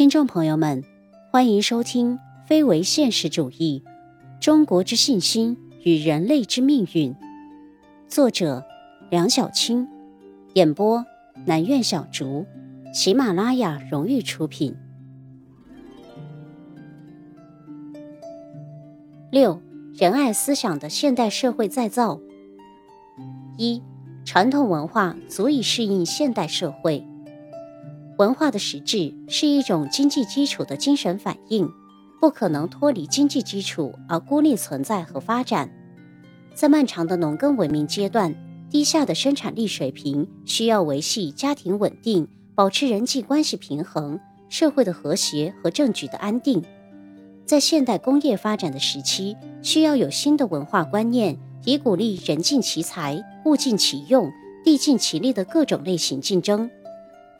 听众朋友们，欢迎收听《非为现实主义：中国之信心与人类之命运》，作者梁小青，演播南苑小竹，喜马拉雅荣誉出品。六、仁爱思想的现代社会再造。一、传统文化足以适应现代社会。文化的实质是一种经济基础的精神反应，不可能脱离经济基础而孤立存在和发展。在漫长的农耕文明阶段，低下的生产力水平需要维系家庭稳定，保持人际关系平衡，社会的和谐和政局的安定。在现代工业发展的时期，需要有新的文化观念，以鼓励人尽其才、物尽其用、地尽其力的各种类型竞争。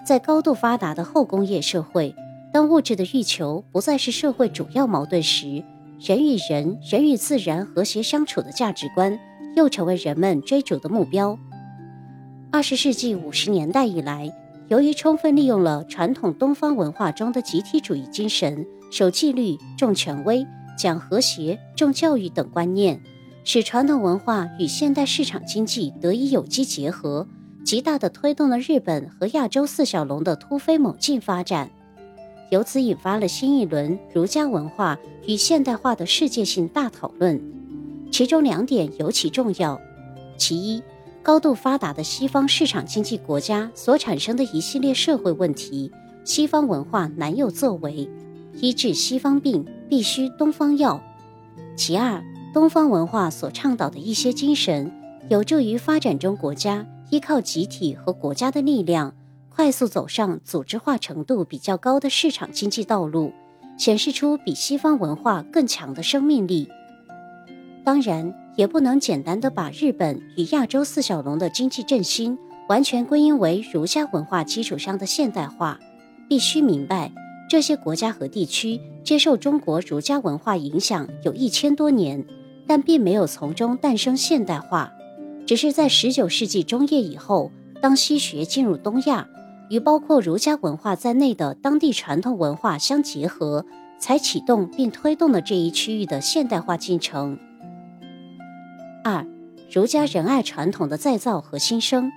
在高度发达的后工业社会，当物质的欲求不再是社会主要矛盾时，人与人、人与自然和谐相处的价值观又成为人们追逐的目标。二十世纪五十年代以来，由于充分利用了传统东方文化中的集体主义精神，守纪律、重权威、讲和谐、重教育等观念，使传统文化与现代市场经济得以有机结合。极大地推动了日本和亚洲四小龙的突飞猛进发展，由此引发了新一轮儒家文化与现代化的世界性大讨论。其中两点尤其重要：其一，高度发达的西方市场经济国家所产生的一系列社会问题，西方文化难有作为；医治西方病必须东方药。其二，东方文化所倡导的一些精神，有助于发展中国家。依靠集体和国家的力量，快速走上组织化程度比较高的市场经济道路，显示出比西方文化更强的生命力。当然，也不能简单的把日本与亚洲四小龙的经济振兴完全归因为儒家文化基础上的现代化。必须明白，这些国家和地区接受中国儒家文化影响有一千多年，但并没有从中诞生现代化。只是在十九世纪中叶以后，当西学进入东亚，与包括儒家文化在内的当地传统文化相结合，才启动并推动了这一区域的现代化进程。二、儒家仁爱传统的再造和新生。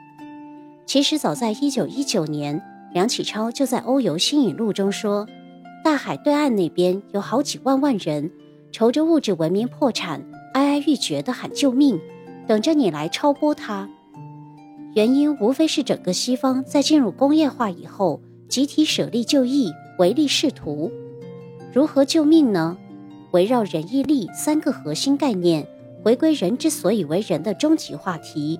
其实早在一九一九年，梁启超就在《欧游新引录》中说：“大海对岸那边有好几万万人，愁着物质文明破产，哀哀欲绝地喊救命。”等着你来超拨它，原因无非是整个西方在进入工业化以后，集体舍利就义，唯利是图。如何救命呢？围绕仁义利三个核心概念，回归人之所以为人的终极话题。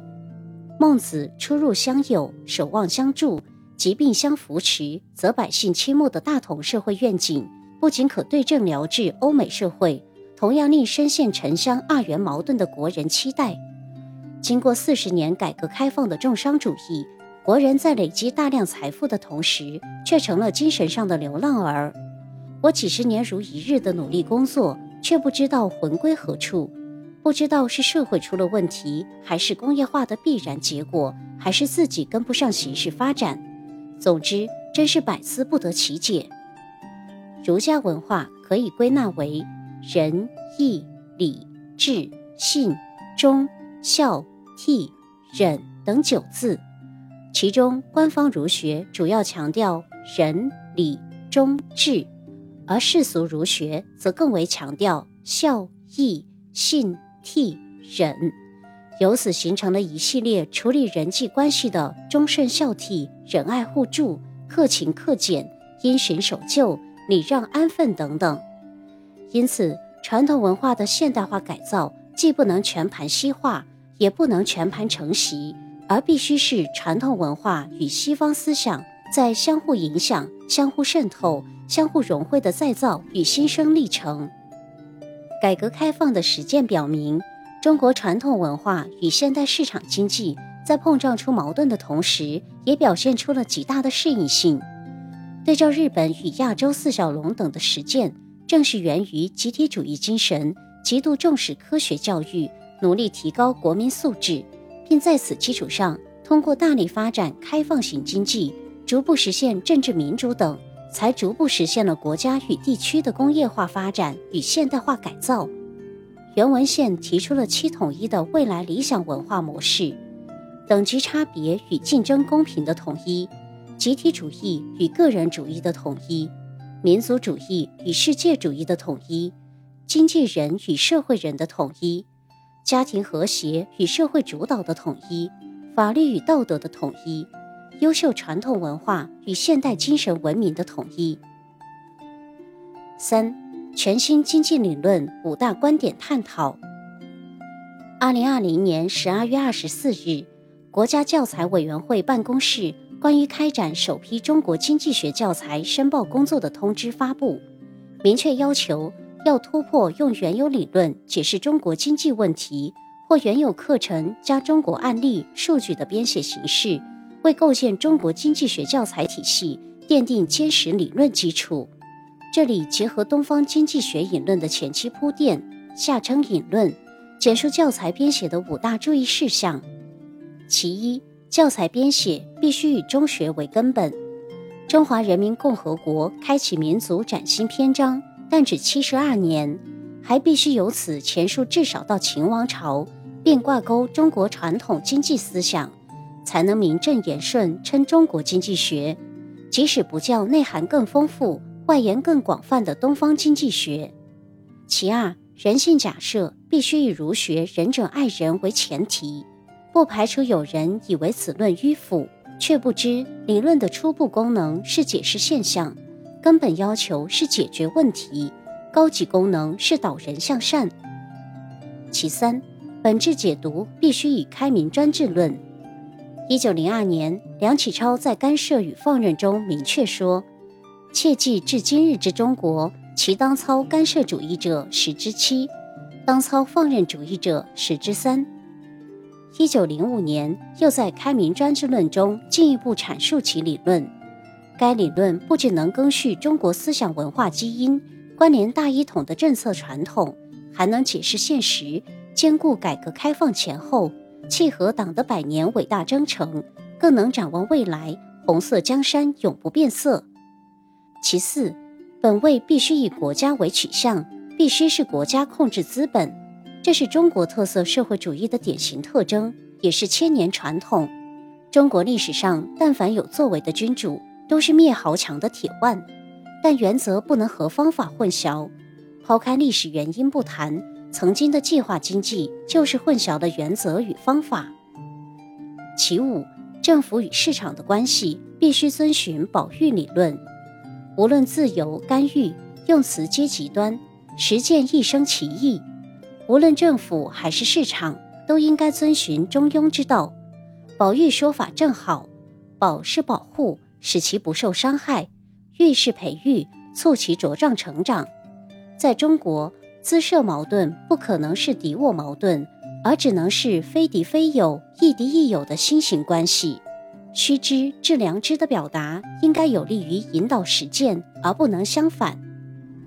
孟子“出入相友，守望相助，疾病相扶持，则百姓倾慕”的大同社会愿景，不仅可对症疗治欧美社会，同样令深陷城乡二元矛盾的国人期待。经过四十年改革开放的重商主义，国人在累积大量财富的同时，却成了精神上的流浪儿。我几十年如一日的努力工作，却不知道魂归何处，不知道是社会出了问题，还是工业化的必然结果，还是自己跟不上形势发展。总之，真是百思不得其解。儒家文化可以归纳为仁、义、礼、智、信、忠、孝。悌、忍等九字，其中官方儒学主要强调仁、礼、忠、智，而世俗儒学则更为强调孝、义、信、悌、忍，由此形成了一系列处理人际关系的忠顺孝悌、仁爱互助、克勤克俭、因循守旧、礼让安分等等。因此，传统文化的现代化改造既不能全盘西化。也不能全盘承袭，而必须是传统文化与西方思想在相互影响、相互渗透、相互融汇的再造与新生历程。改革开放的实践表明，中国传统文化与现代市场经济在碰撞出矛盾的同时，也表现出了极大的适应性。对照日本与亚洲四小龙等的实践，正是源于集体主义精神，极度重视科学教育。努力提高国民素质，并在此基础上，通过大力发展开放型经济，逐步实现政治民主等，才逐步实现了国家与地区的工业化发展与现代化改造。原文献提出了七统一的未来理想文化模式：等级差别与竞争公平的统一，集体主义与个人主义的统一，民族主义与世界主义的统一，经济人与社会人的统一，家庭和谐与社会主导的统一，法律与道德的统一，优秀传统文化与现代精神文明的统一。三。全新经济理论五大观点探讨。二零二零年十二月二十四日，国家教材委员会办公室关于开展首批中国经济学教材申报工作的通知发布，明确要求要突破用原有理论解释中国经济问题或原有课程加中国案例数据的编写形式，为构建中国经济学教材体系奠定坚实理论基础。这里结合东方经济学引论的前期铺垫，下称引论，简述教材编写的五大注意事项。其一，教材编写必须以中学为根本。中华人民共和国开启民族崭新篇章，但只七十二年，还必须由此前述至少到秦王朝，并挂钩中国传统经济思想，才能名正言顺称中国经济学，即使不叫内涵更丰富。外延更广泛的东方经济学。其二，人性假设必须以儒学仁者爱人为前提，不排除有人以为此论迂腐，却不知理论的初步功能是解释现象，根本要求是解决问题，高级功能是导人向善。其三，本质解读必须以开明专制论。一九零二年，梁启超在《干涉与放任》中明确说。切记，至今日之中国，其当操干涉主义者十之七，当操放任主义者十之三。一九零五年，又在《开明专制论》中进一步阐述其理论。该理论不仅能更续中国思想文化基因，关联大一统的政策传统，还能解释现实，兼顾改革开放前后，契合党的百年伟大征程，更能展望未来，红色江山永不变色。其次，本位必须以国家为取向，必须是国家控制资本，这是中国特色社会主义的典型特征，也是千年传统。中国历史上，但凡有作为的君主，都是灭豪强的铁腕，但原则不能和方法混淆。抛开历史原因不谈，曾经的计划经济就是混淆了原则与方法。其五，政府与市场的关系必须遵循保育理论。无论自由、干预，用词皆极端，实践一生其义。无论政府还是市场，都应该遵循中庸之道。保育说法正好，保是保护，使其不受伤害；育是培育，促其茁壮成长。在中国，资社矛盾不可能是敌我矛盾，而只能是非敌非友、亦敌亦友的新型关系。须知，致良知的表达应该有利于引导实践，而不能相反。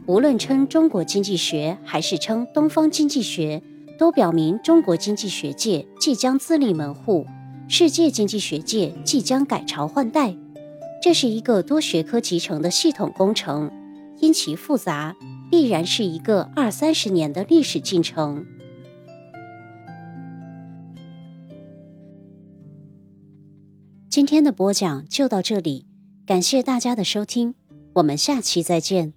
无论称中国经济学还是称东方经济学，都表明中国经济学界即将自立门户，世界经济学界即将改朝换代。这是一个多学科集成的系统工程，因其复杂，必然是一个二三十年的历史进程。今天的播讲就到这里，感谢大家的收听，我们下期再见。